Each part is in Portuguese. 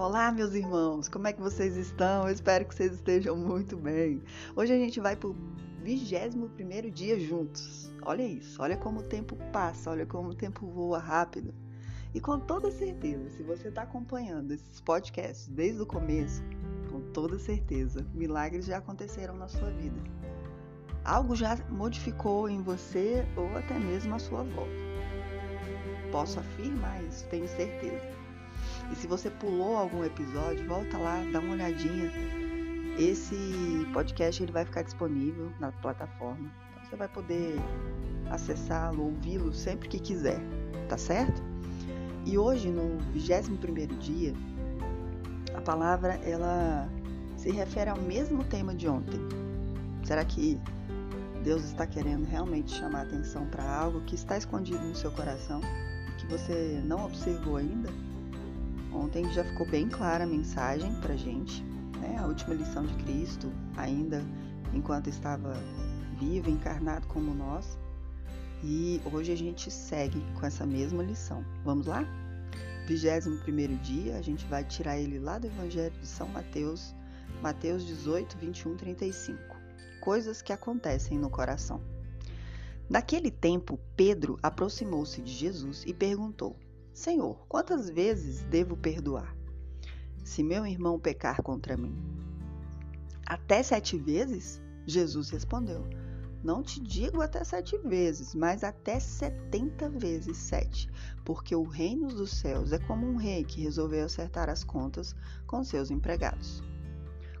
Olá, meus irmãos, como é que vocês estão? Eu espero que vocês estejam muito bem. Hoje a gente vai para o 21 dia juntos. Olha isso, olha como o tempo passa, olha como o tempo voa rápido. E com toda certeza, se você está acompanhando esses podcasts desde o começo, com toda certeza, milagres já aconteceram na sua vida. Algo já modificou em você ou até mesmo a sua volta. Posso afirmar isso, tenho certeza. E se você pulou algum episódio, volta lá, dá uma olhadinha. Esse podcast ele vai ficar disponível na plataforma. Então você vai poder acessá-lo, ouvi-lo sempre que quiser, tá certo? E hoje, no 21º dia, a palavra ela se refere ao mesmo tema de ontem. Será que Deus está querendo realmente chamar atenção para algo que está escondido no seu coração, que você não observou ainda? Ontem já ficou bem clara a mensagem para gente, né? a última lição de Cristo, ainda enquanto estava vivo, encarnado como nós. E hoje a gente segue com essa mesma lição. Vamos lá? 21 dia, a gente vai tirar ele lá do Evangelho de São Mateus, Mateus 18, 21, 35 coisas que acontecem no coração. Naquele tempo, Pedro aproximou-se de Jesus e perguntou: Senhor, quantas vezes devo perdoar? Se meu irmão pecar contra mim? Até sete vezes? Jesus respondeu: Não te digo até sete vezes, mas até setenta vezes sete, porque o reino dos céus é como um rei que resolveu acertar as contas com seus empregados.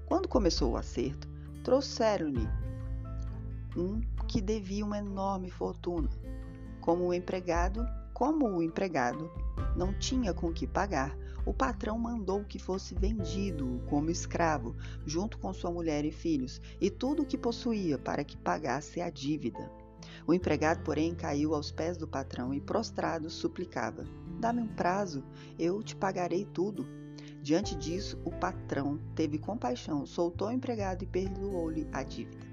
Quando começou o acerto, trouxeram-lhe um que devia uma enorme fortuna. Como o empregado, como o empregado não tinha com que pagar, o patrão mandou que fosse vendido como escravo, junto com sua mulher e filhos, e tudo o que possuía para que pagasse a dívida. O empregado, porém, caiu aos pés do patrão e, prostrado, suplicava: Dá-me um prazo, eu te pagarei tudo. Diante disso, o patrão teve compaixão, soltou o empregado e perdoou-lhe a dívida.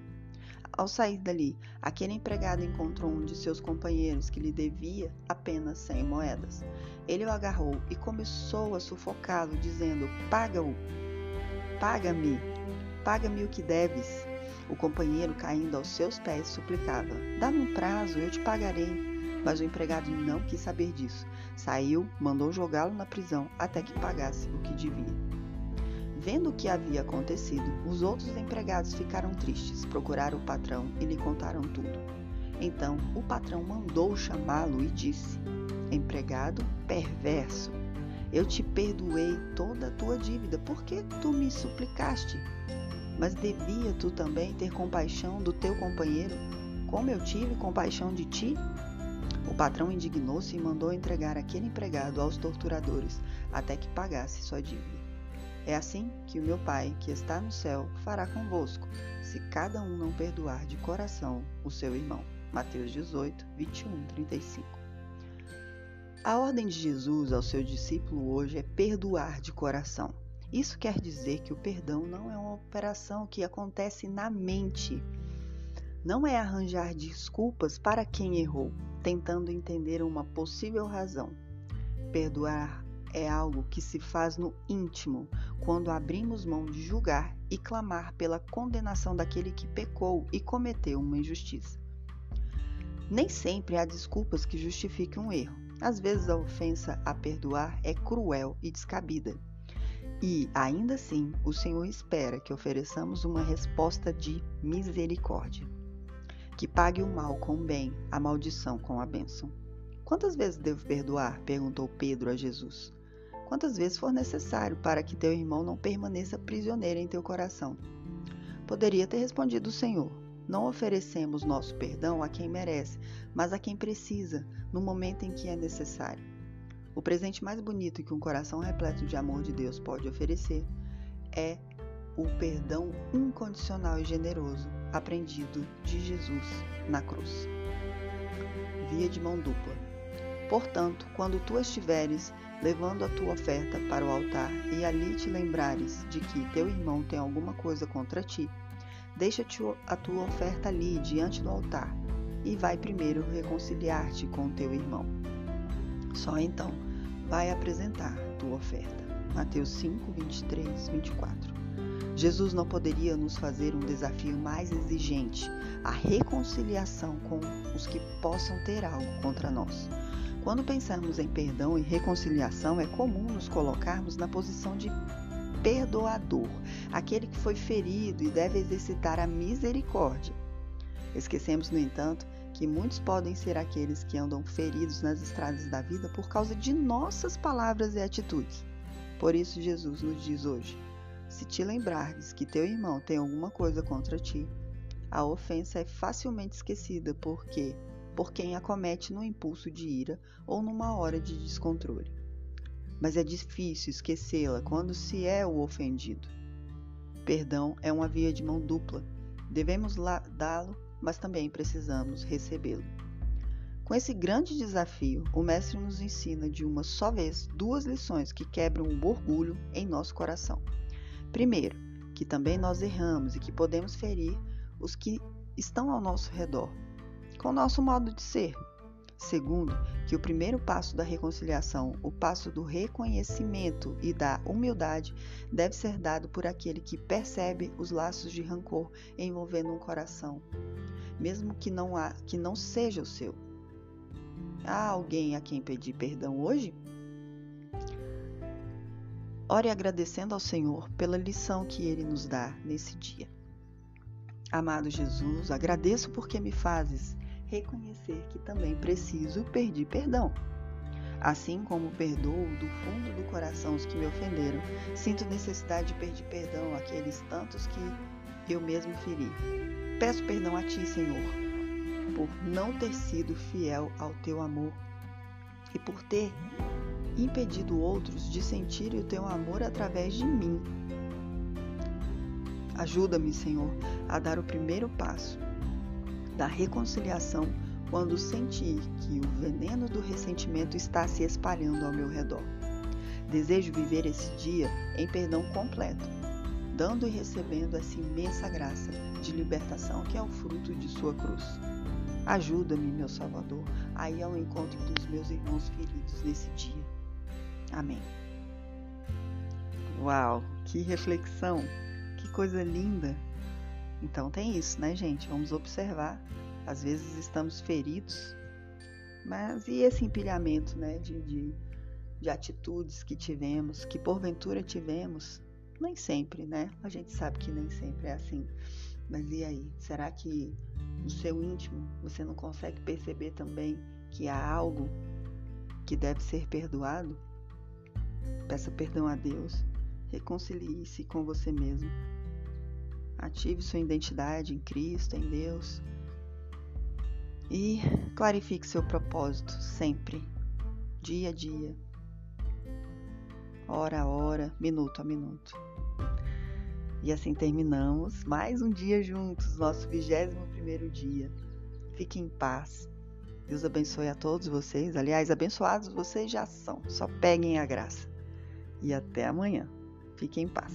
Ao sair dali, aquele empregado encontrou um de seus companheiros que lhe devia apenas cem moedas. Ele o agarrou e começou a sufocá-lo, dizendo: Paga-o, paga-me, paga-me o que deves. O companheiro, caindo aos seus pés, suplicava: Dá-me um prazo, eu te pagarei. Mas o empregado não quis saber disso. Saiu, mandou jogá-lo na prisão até que pagasse o que devia. Vendo o que havia acontecido, os outros empregados ficaram tristes, procuraram o patrão e lhe contaram tudo. Então o patrão mandou chamá-lo e disse: Empregado perverso, eu te perdoei toda a tua dívida, por que tu me suplicaste? Mas devia tu também ter compaixão do teu companheiro, como eu tive compaixão de ti? O patrão indignou-se e mandou entregar aquele empregado aos torturadores até que pagasse sua dívida. É assim que o meu Pai, que está no céu, fará convosco, se cada um não perdoar de coração o seu irmão. Mateus 18, 21, 35. A ordem de Jesus ao seu discípulo hoje é perdoar de coração. Isso quer dizer que o perdão não é uma operação que acontece na mente. Não é arranjar desculpas para quem errou, tentando entender uma possível razão. Perdoar é algo que se faz no íntimo, quando abrimos mão de julgar e clamar pela condenação daquele que pecou e cometeu uma injustiça. Nem sempre há desculpas que justifiquem um erro. Às vezes a ofensa a perdoar é cruel e descabida. E, ainda assim, o Senhor espera que ofereçamos uma resposta de misericórdia que pague o mal com o bem, a maldição com a bênção. Quantas vezes devo perdoar? perguntou Pedro a Jesus. Quantas vezes for necessário para que teu irmão não permaneça prisioneiro em teu coração? Poderia ter respondido o Senhor: Não oferecemos nosso perdão a quem merece, mas a quem precisa, no momento em que é necessário. O presente mais bonito que um coração repleto de amor de Deus pode oferecer é o perdão incondicional e generoso aprendido de Jesus na cruz. Via de mão dupla. Portanto, quando tu estiveres levando a tua oferta para o altar e ali te lembrares de que teu irmão tem alguma coisa contra ti, deixa-te a tua oferta ali diante do altar e vai primeiro reconciliar-te com teu irmão. Só então vai apresentar tua oferta. Mateus 5, 23, 24. Jesus não poderia nos fazer um desafio mais exigente, a reconciliação com os que possam ter algo contra nós. Quando pensamos em perdão e reconciliação, é comum nos colocarmos na posição de perdoador, aquele que foi ferido e deve exercitar a misericórdia. Esquecemos, no entanto, que muitos podem ser aqueles que andam feridos nas estradas da vida por causa de nossas palavras e atitudes. Por isso, Jesus nos diz hoje: se te lembrares que teu irmão tem alguma coisa contra ti, a ofensa é facilmente esquecida porque por quem a comete no impulso de ira ou numa hora de descontrole. Mas é difícil esquecê-la quando se é o ofendido. Perdão é uma via de mão dupla. Devemos dá-lo, mas também precisamos recebê-lo. Com esse grande desafio, o Mestre nos ensina de uma só vez duas lições que quebram o orgulho em nosso coração. Primeiro, que também nós erramos e que podemos ferir os que estão ao nosso redor, com o nosso modo de ser. Segundo, que o primeiro passo da reconciliação, o passo do reconhecimento e da humildade, deve ser dado por aquele que percebe os laços de rancor envolvendo um coração, mesmo que não, há, que não seja o seu. Há alguém a quem pedir perdão hoje? Ore agradecendo ao Senhor pela lição que Ele nos dá nesse dia. Amado Jesus, agradeço porque me fazes reconhecer que também preciso pedir perdão. Assim como perdoo do fundo do coração os que me ofenderam, sinto necessidade de pedir perdão àqueles tantos que eu mesmo feri. Peço perdão a Ti, Senhor, por não ter sido fiel ao Teu amor e por ter impedido outros de sentirem o teu amor através de mim. Ajuda-me, Senhor, a dar o primeiro passo da reconciliação quando sentir que o veneno do ressentimento está se espalhando ao meu redor. Desejo viver esse dia em perdão completo, dando e recebendo essa imensa graça de libertação que é o fruto de Sua cruz. Ajuda-me, meu Salvador, a ir ao encontro dos meus irmãos feridos nesse dia. Amém. Uau, que reflexão, que coisa linda. Então tem isso, né, gente? Vamos observar. Às vezes estamos feridos, mas e esse empilhamento, né, de, de, de atitudes que tivemos, que porventura tivemos? Nem sempre, né? A gente sabe que nem sempre é assim. Mas e aí? Será que no seu íntimo você não consegue perceber também que há algo que deve ser perdoado? Peça perdão a Deus. Reconcilie-se com você mesmo. Ative sua identidade em Cristo, em Deus. E clarifique seu propósito sempre, dia a dia, hora a hora, minuto a minuto. E assim terminamos mais um dia juntos, nosso 21 primeiro dia. Fique em paz. Deus abençoe a todos vocês. Aliás, abençoados vocês já são. Só peguem a graça e até amanhã. Fique em paz.